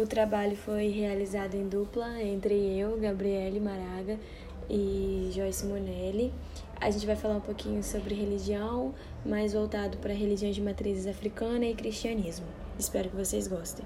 O trabalho foi realizado em dupla entre eu, Gabriele Maraga e Joyce Monelli. A gente vai falar um pouquinho sobre religião, mais voltado para religiões de matrizes africana e cristianismo. Espero que vocês gostem.